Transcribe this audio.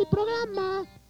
il programma.